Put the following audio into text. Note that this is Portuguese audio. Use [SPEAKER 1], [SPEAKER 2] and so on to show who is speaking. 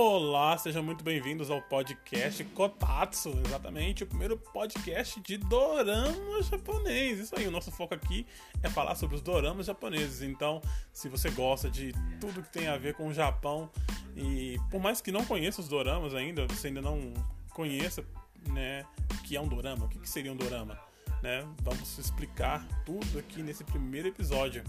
[SPEAKER 1] Olá, sejam muito bem-vindos ao podcast Kotatsu, exatamente o primeiro podcast de dorama japonês. Isso aí, o nosso foco aqui é falar sobre os doramas japoneses. Então, se você gosta de tudo que tem a ver com o Japão e por mais que não conheça os doramas ainda, você ainda não conheça, né, o que é um dorama, o que seria um dorama, né? Vamos explicar tudo aqui nesse primeiro episódio.